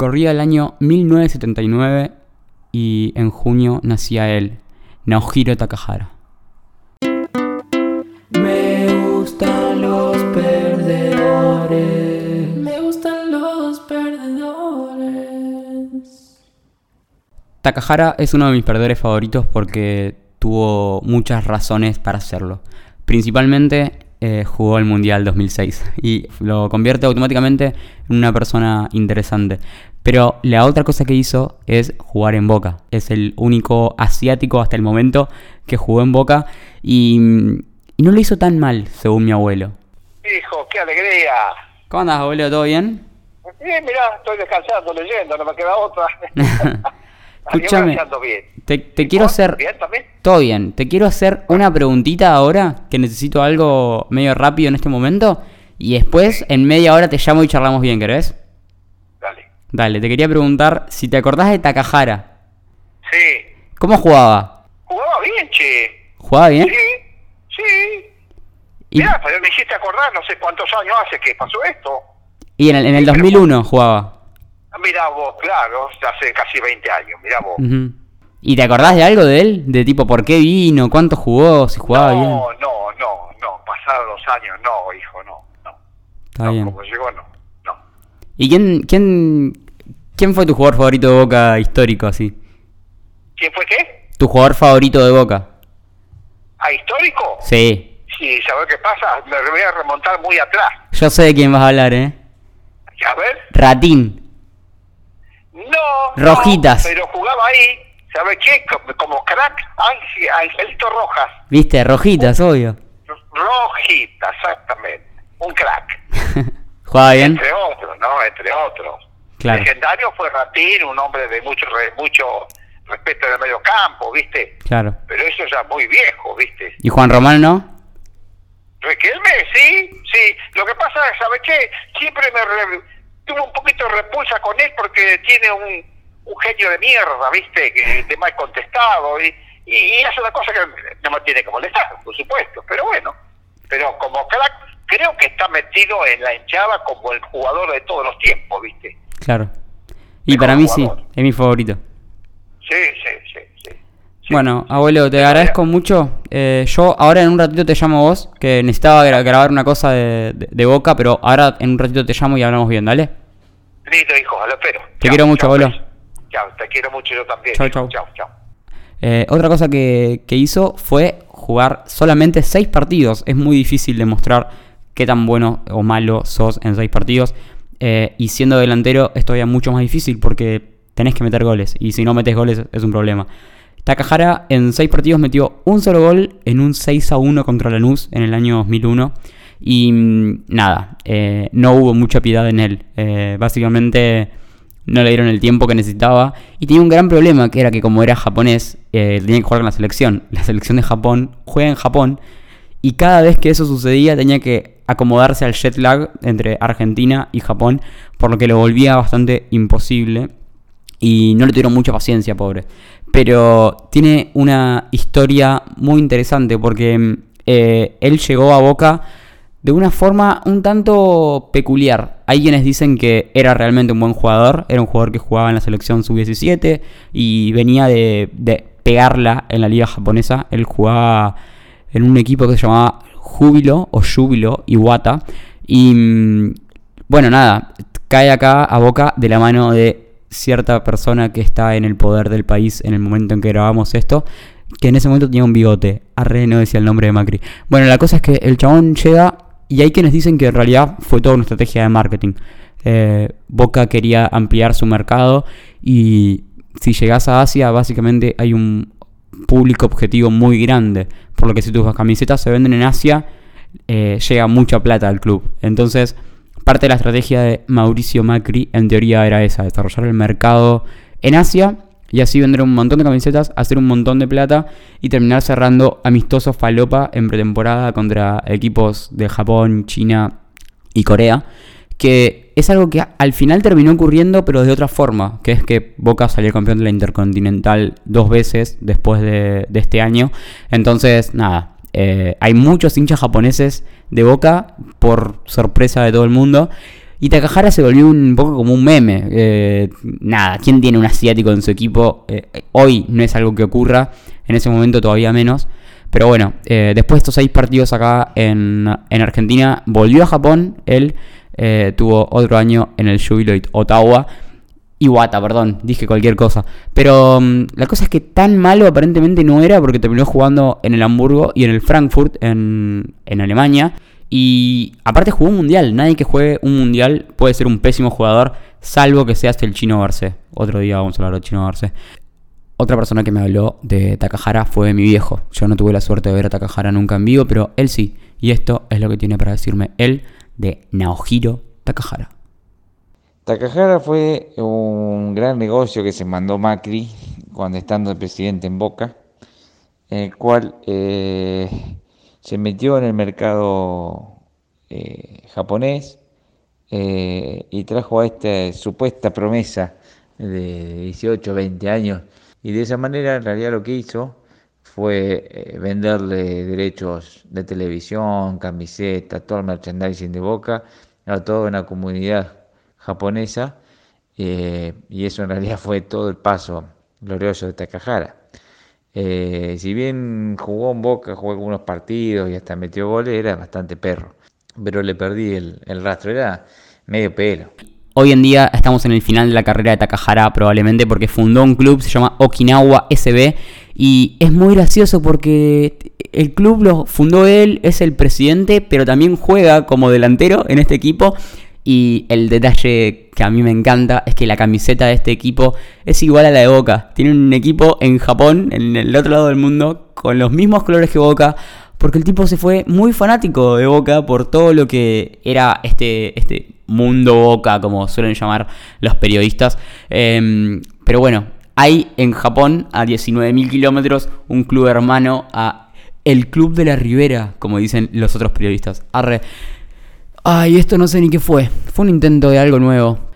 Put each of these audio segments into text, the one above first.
Corría el año 1979 y en junio nacía él, Naohiro Takahara. Me gustan los perdedores. Me gustan los perdedores. Takahara es uno de mis perdedores favoritos porque tuvo muchas razones para hacerlo. Principalmente eh, jugó el Mundial 2006 y lo convierte automáticamente en una persona interesante. Pero la otra cosa que hizo es jugar en Boca. Es el único asiático hasta el momento que jugó en Boca y, y no lo hizo tan mal, según mi abuelo. Hijo, qué alegría. ¿Cómo andas, abuelo? ¿Todo bien? Bien, mirá, estoy descansando, leyendo, no me queda otra. Escúchame, te, te ¿Y quiero vos? hacer... ¿Bien también? Todo bien, te quiero hacer una preguntita ahora, que necesito algo medio rápido en este momento, y después en media hora te llamo y charlamos bien, ¿querés? Dale. Te quería preguntar si te acordás de Takahara. Sí. ¿Cómo jugaba? Jugaba bien, che. ¿Jugaba bien? Sí, sí. Y, Mirá, pero me hiciste acordar, no sé cuántos años hace que pasó esto. y en el, en el 2001 jugaba. Ah, Mirá vos, claro, hace casi 20 años, mirá vos. ¿Y te acordás de algo de él? De tipo, ¿por qué vino? ¿Cuánto jugó? ¿Si jugaba bien? no, no, no, no, pasaron los años, no, hijo, no, no. Está no, bien. como llegó, no, no. ¿Y quién, quién, quién fue tu jugador favorito de Boca histórico así? ¿Quién fue qué? ¿Tu jugador favorito de Boca? ¿A histórico? Sí. Sí, ¿sabes qué pasa? Me voy a remontar muy atrás. Yo sé de quién vas a hablar, ¿eh? A ver. Ratín. No. Rojitas. no, pero jugaba ahí, ¿sabes qué? Como, crack, Angelito Rojas. Viste, rojitas, obvio. Rojita, exactamente. Un crack. ¿Jugaba bien? Entre otros, ¿no? Entre otros. Claro. Legendario fue Ratín, un hombre de mucho re- mucho respeto en el medio campo, ¿viste? Claro. Pero eso ya muy viejo, ¿viste? ¿Y Juan Román no? Riquelme, sí, sí. Lo que pasa es, ¿sabes qué? Siempre me re- tuve un poquito de repulsa con él porque tiene un, un genio de mierda, ¿viste? Que de mal contestado y, y, y es una cosa que no me tiene que molestar, por supuesto. Pero bueno, pero como crack, creo en la hinchada como el jugador de todos los tiempos, ¿viste? Claro. Y Mejor para mí sí, es mi favorito. Sí, sí, sí, sí. Sí. Bueno, abuelo, te agradezco mucho. Eh, yo ahora en un ratito te llamo vos, que necesitaba gra- grabar una cosa de, de- de boca, pero ahora en un ratito te llamo y hablamos bien, ¿dale? Listo, hijo, lo espero. Te quiero mucho, abuelo. pues. Chao, te quiero mucho yo también. Chao, chao. Chao, chao. Eh, otra cosa que, que hizo fue jugar solamente seis partidos. Es muy difícil demostrar qué tan bueno o malo sos en seis partidos. Eh, y siendo delantero es todavía mucho más difícil porque tenés que meter goles. Y si no metes goles es un problema. Takahara en seis partidos metió un solo gol en un 6 a 1 contra Lanús en el año 2001. Y mm, nada, eh, no hubo mucha piedad en él. Eh, básicamente no le dieron el tiempo que necesitaba. Y tenía un gran problema, que era que como era japonés, tenía que jugar con la selección. La selección de Japón juega en Japón. Y cada vez que eso sucedía tenía que acomodarse al jet lag entre Argentina y Japón, por lo que lo volvía bastante imposible. Y no le tuvieron mucha paciencia, pobre. Pero tiene una historia muy interesante porque eh, él llegó a Boca de una forma un tanto peculiar. Hay quienes dicen que era realmente un buen jugador, era un jugador que jugaba en la selección sub-17 y venía de, de pegarla en la liga japonesa. Él jugaba en un equipo que se llamaba Júbilo o Júbilo Iwata. Y mm, bueno, nada, cae acá a boca de la mano de cierta persona que está en el poder del país en el momento en que grabamos esto, que en ese momento tenía un bigote. Arre no decía el nombre de Macri. Bueno, la cosa es que el chabón llega y hay quienes dicen que en realidad fue toda una estrategia de marketing. Eh, Boca quería ampliar su mercado y si llegas a Asia, básicamente hay un público objetivo muy grande. Por lo que si tus camisetas se venden en Asia, eh, llega mucha plata al club. Entonces, parte de la estrategia de Mauricio Macri, en teoría, era esa: desarrollar el mercado en Asia y así vender un montón de camisetas, hacer un montón de plata y terminar cerrando amistosos falopa en pretemporada contra equipos de Japón, China y Corea. Que es algo que al final terminó ocurriendo, pero de otra forma, que es que Boca salió campeón de la Intercontinental dos veces después de, este año. Entonces, nada, eh, hay muchos hinchas japoneses de Boca por sorpresa de todo el mundo. Y Takahara se volvió un poco como un meme. Eh, nada, ¿quién tiene un asiático en su equipo? Eh, hoy no es algo que ocurra, en ese momento todavía menos. Pero bueno, después de estos seis partidos acá en, Argentina, volvió a Japón. Él tuvo otro año en el Jubiloid Ottawa. Iwata, perdón, dije cualquier cosa. Pero mm, la cosa es que tan malo aparentemente no era porque terminó jugando en el Hamburgo y en el Frankfurt en, en Alemania. Y aparte jugó un mundial. Nadie que juegue un mundial puede ser un pésimo jugador, salvo que seas el chino Garcés. Otro día vamos a hablar del chino Garcés. Otra persona que me habló de Takahara fue mi viejo. Yo no tuve la suerte de ver a Takahara nunca en vivo, pero él sí. Y esto es lo que tiene para decirme él de Naohiro Takahara. Takahara fue un gran negocio que se mandó Macri cuando estando el presidente en Boca, el cual eh, se metió en el mercado eh, japonés eh, y trajo a esta supuesta promesa de 18, 20 años. Y de esa manera, en realidad, lo que hizo fue eh, venderle derechos de televisión, camiseta, todo el merchandising de Boca a toda una comunidad japonesa. y eso en realidad fue todo el paso glorioso de Takahara. Eh, si bien jugó en Boca, jugó algunos partidos y hasta metió goles, era bastante perro. Pero le perdí el, rastro, era medio pelo. Hoy en día estamos en el final de la carrera de Takahara probablemente porque fundó un club, se llama Okinawa SB y es muy gracioso porque el club lo fundó él, es el presidente, pero también juega como delantero en este equipo y el detalle que a mí me encanta es que la camiseta de este equipo es igual a la de Boca. Tiene un equipo en Japón, en el otro lado del mundo, con los mismos colores que Boca. Porque el tipo se fue muy fanático de Boca por todo lo que era este, este mundo Boca, como suelen llamar los periodistas. Em, pero bueno, hay en Japón, a 19.000 kilómetros, un club hermano a el Club de la Ribera, como dicen los otros periodistas. Arre. Ay, esto no sé ni qué fue. Fue un intento de algo nuevo.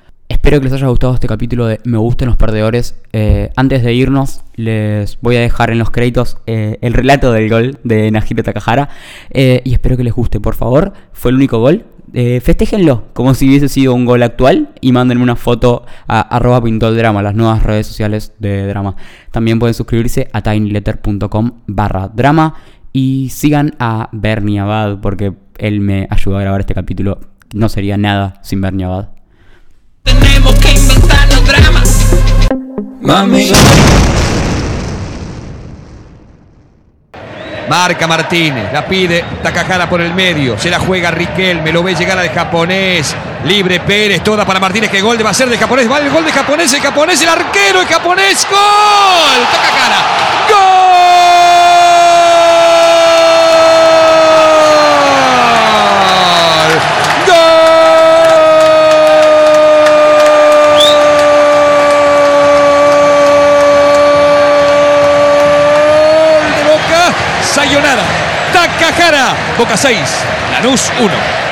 Espero que les haya gustado este capítulo de Me gustan los perdedores. Eh, antes de irnos, les voy a dejar en los créditos eh, el relato del gol de Najiro Takahara. Eh, y espero que les guste, por favor. Fue el único gol. festéjenlo como si hubiese sido un gol actual y mándenme una foto a arroba drama, las nuevas redes sociales de drama. También pueden suscribirse a tinyletter.com barra drama y sigan a Bernie Abad porque él me ayudó a grabar este capítulo. No sería nada sin Bernie Abad. Tenemos que inventar los dramas. Mami. Marca Martínez, la pide Takahara por el medio, se la juega Riquelme, lo ve llegar al japonés, libre Pérez, toda para Martínez, que gol va a ser de japonés, va el gol de japonés, el japonés, el arquero, el japonés, gol, Takahara, gol. Boca 6. Lanús 1.